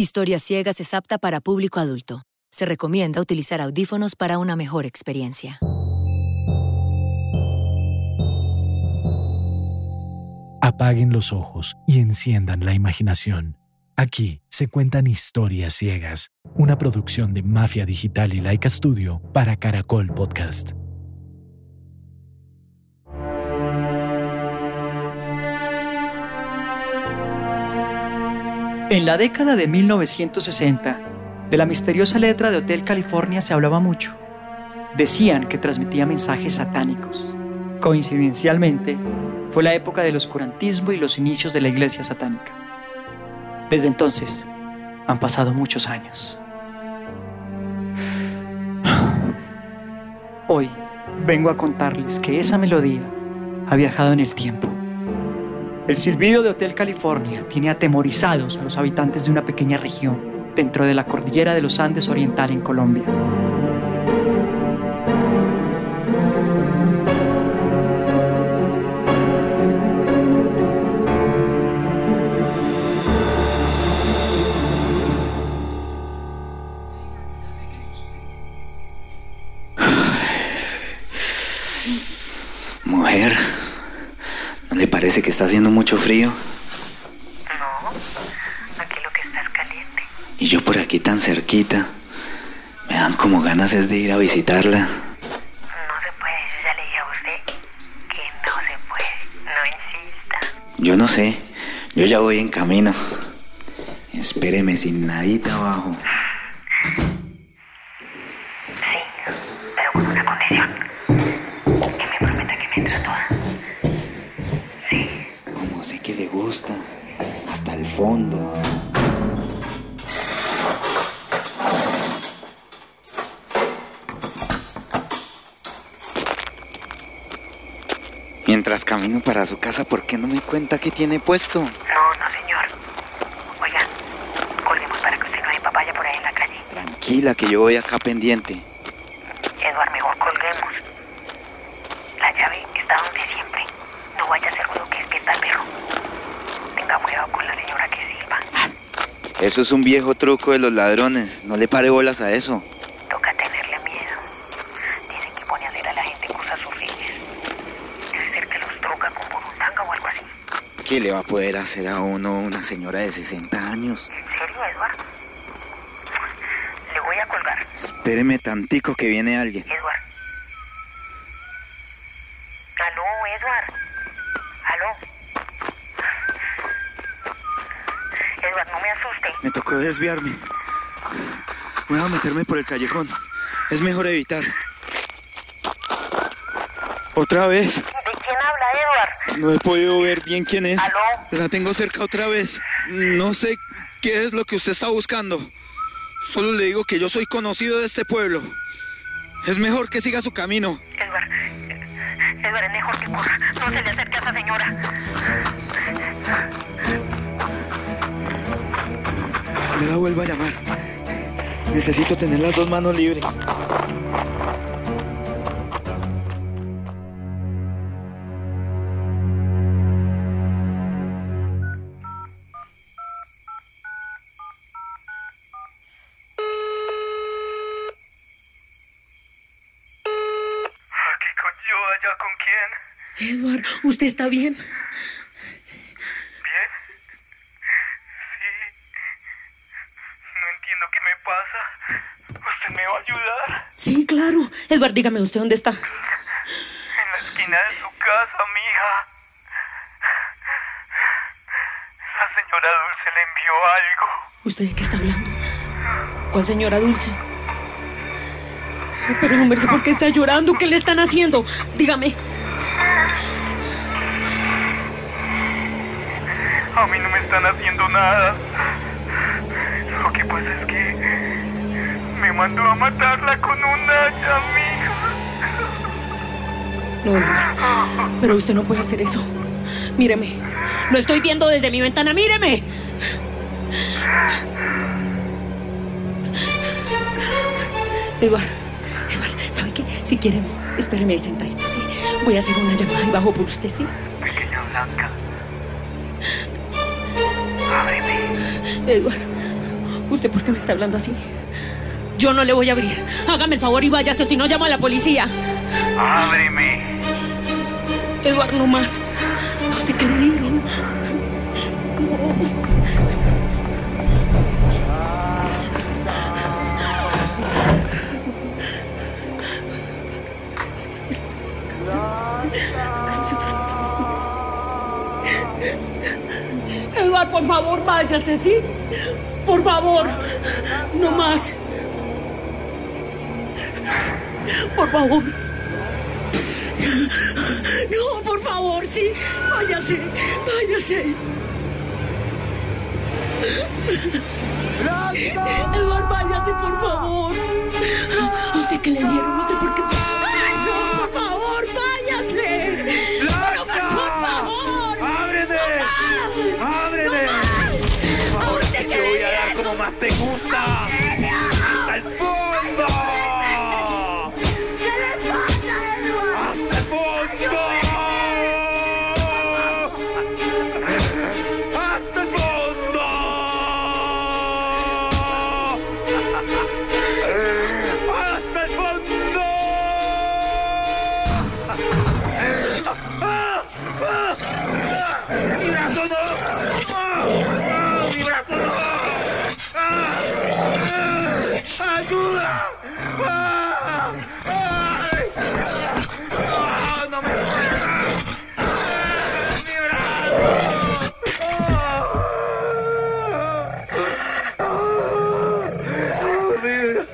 Historias Ciegas es apta para público adulto. Se recomienda utilizar audífonos para una mejor experiencia. Apaguen los ojos y enciendan la imaginación. Aquí se cuentan historias ciegas, una producción de Mafia Digital y Laika Studio para Caracol Podcast. En la década de 1960, de la misteriosa letra de Hotel California se hablaba mucho. Decían que transmitía mensajes satánicos. Coincidencialmente, fue la época del oscurantismo y los inicios de la iglesia satánica. Desde entonces, han pasado muchos años. Hoy vengo a contarles que esa melodía ha viajado en el tiempo el silbido de Hotel California tiene atemorizados a los habitantes de una pequeña región dentro de la cordillera de los Andes Oriental en Colombia. Está haciendo mucho frío. No, aquí lo que está es caliente. Y yo por aquí tan cerquita. Me dan como ganas es de ir a visitarla. No se puede, yo ya le dije a usted que no se puede, no insista. Yo no sé, yo ya voy en camino. Espéreme sin nadita abajo. Fondo. Mientras camino para su casa, ¿por qué no me cuenta qué tiene puesto? No, no, señor. Oiga, colguemos para que usted no dé papaya por ahí en la calle. Tranquila, que yo voy acá pendiente. Eduard, mejor colguemos. La llave está donde siempre. No vaya a hacer ruido que despierta al perro. Tenga cuidado con la señora que silba. Eso es un viejo truco de los ladrones. No le pare bolas a eso. Toca tenerle miedo. Dicen que pone a leer a la gente cosas horribles. Debe ser que los droga con burundanga o algo así. ¿Qué le va a poder hacer a uno una señora de 60 años? ¿En serio, Edward? Le voy a colgar. Espéreme tantico que viene alguien. Edward. Me tocó desviarme. Voy a meterme por el callejón. Es mejor evitar. Otra vez. ¿De quién habla, Edward? No he podido ver bien quién es. ¿Aló? La tengo cerca otra vez. No sé qué es lo que usted está buscando. Solo le digo que yo soy conocido de este pueblo. Es mejor que siga su camino. Edward, Edward, es mejor que corra. No se le acerque a esa señora. La vuelva a llamar. Necesito tener las dos manos libres. ¿Qué coño allá con quién? Edward, ¿usted está bien? ¿Bien? Sí. No entiendo qué me pasa. ¿Usted me va a ayudar? Sí, claro. Edward, dígame usted dónde está. En la esquina de su casa, mija. La señora Dulce le envió algo. ¿Usted de qué está hablando? ¿Cuál señora Dulce? Pero no sé por qué está llorando. ¿Qué le están haciendo? Dígame. A mí no me están haciendo nada. Lo que pasa es que me mandó a matarla con un hacha, mija. No. Pero usted no puede hacer eso. Míreme. Lo estoy viendo desde mi ventana. Míreme. Edward. Edward, ¿sabe qué? Si quiere, espéreme ahí sentadito, ¿sí? Voy a hacer una llamada y bajo por usted, ¿sí? Pequeña Blanca. Ábreme. Edward, ¿Usted por qué me está hablando así? Yo no le voy a abrir. Hágame el favor y váyase, o si no llamo a la policía. Ábreme. Eduardo, no más. No sé qué le digan. Eduardo, por favor, váyase, ¿sí? Por favor, no más. Por favor. No, por favor, sí. Váyase, váyase. Eduardo, váyase, por favor. ¿A usted qué le dieron? ¿Usted por qué?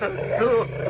¡Mi brazo!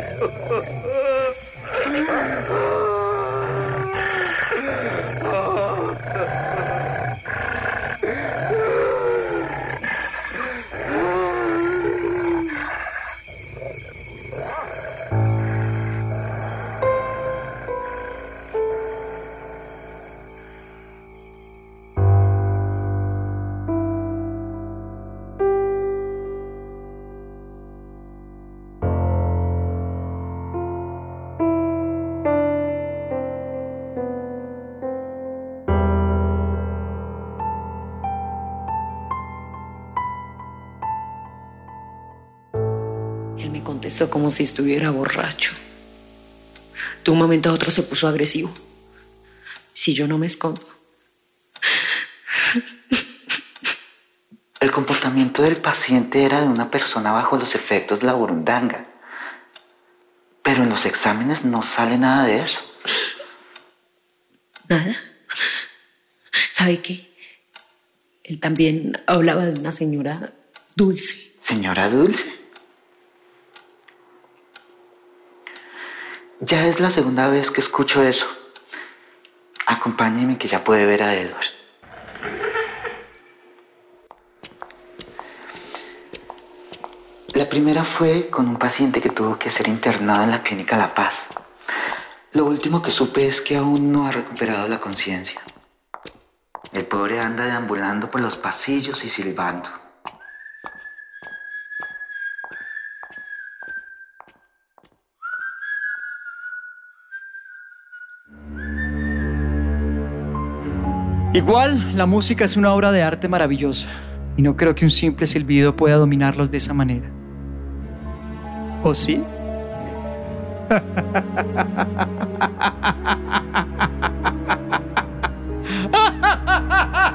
Contestó como si estuviera borracho. De un momento a otro se puso agresivo. Si yo no me escondo. El comportamiento del paciente era de una persona bajo los efectos de la burundanga. Pero en los exámenes no sale nada de eso. Nada. ¿Sabe qué? Él también hablaba de una señora dulce. Señora Dulce. Ya es la segunda vez que escucho eso. Acompáñeme que ya puede ver a Edward. La primera fue con un paciente que tuvo que ser internado en la clínica La Paz. Lo último que supe es que aún no ha recuperado la conciencia. El pobre anda deambulando por los pasillos y silbando. Igual, la música es una obra de arte maravillosa y no creo que un simple silbido pueda dominarlos de esa manera. ¿O sí?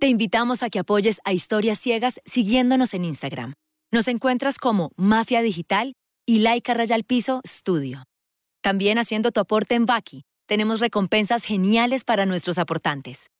Te invitamos a que apoyes a Historias Ciegas siguiéndonos en Instagram. Nos encuentras como Mafia Digital y Laika Rayal Piso Studio. También haciendo tu aporte en Baki, tenemos recompensas geniales para nuestros aportantes.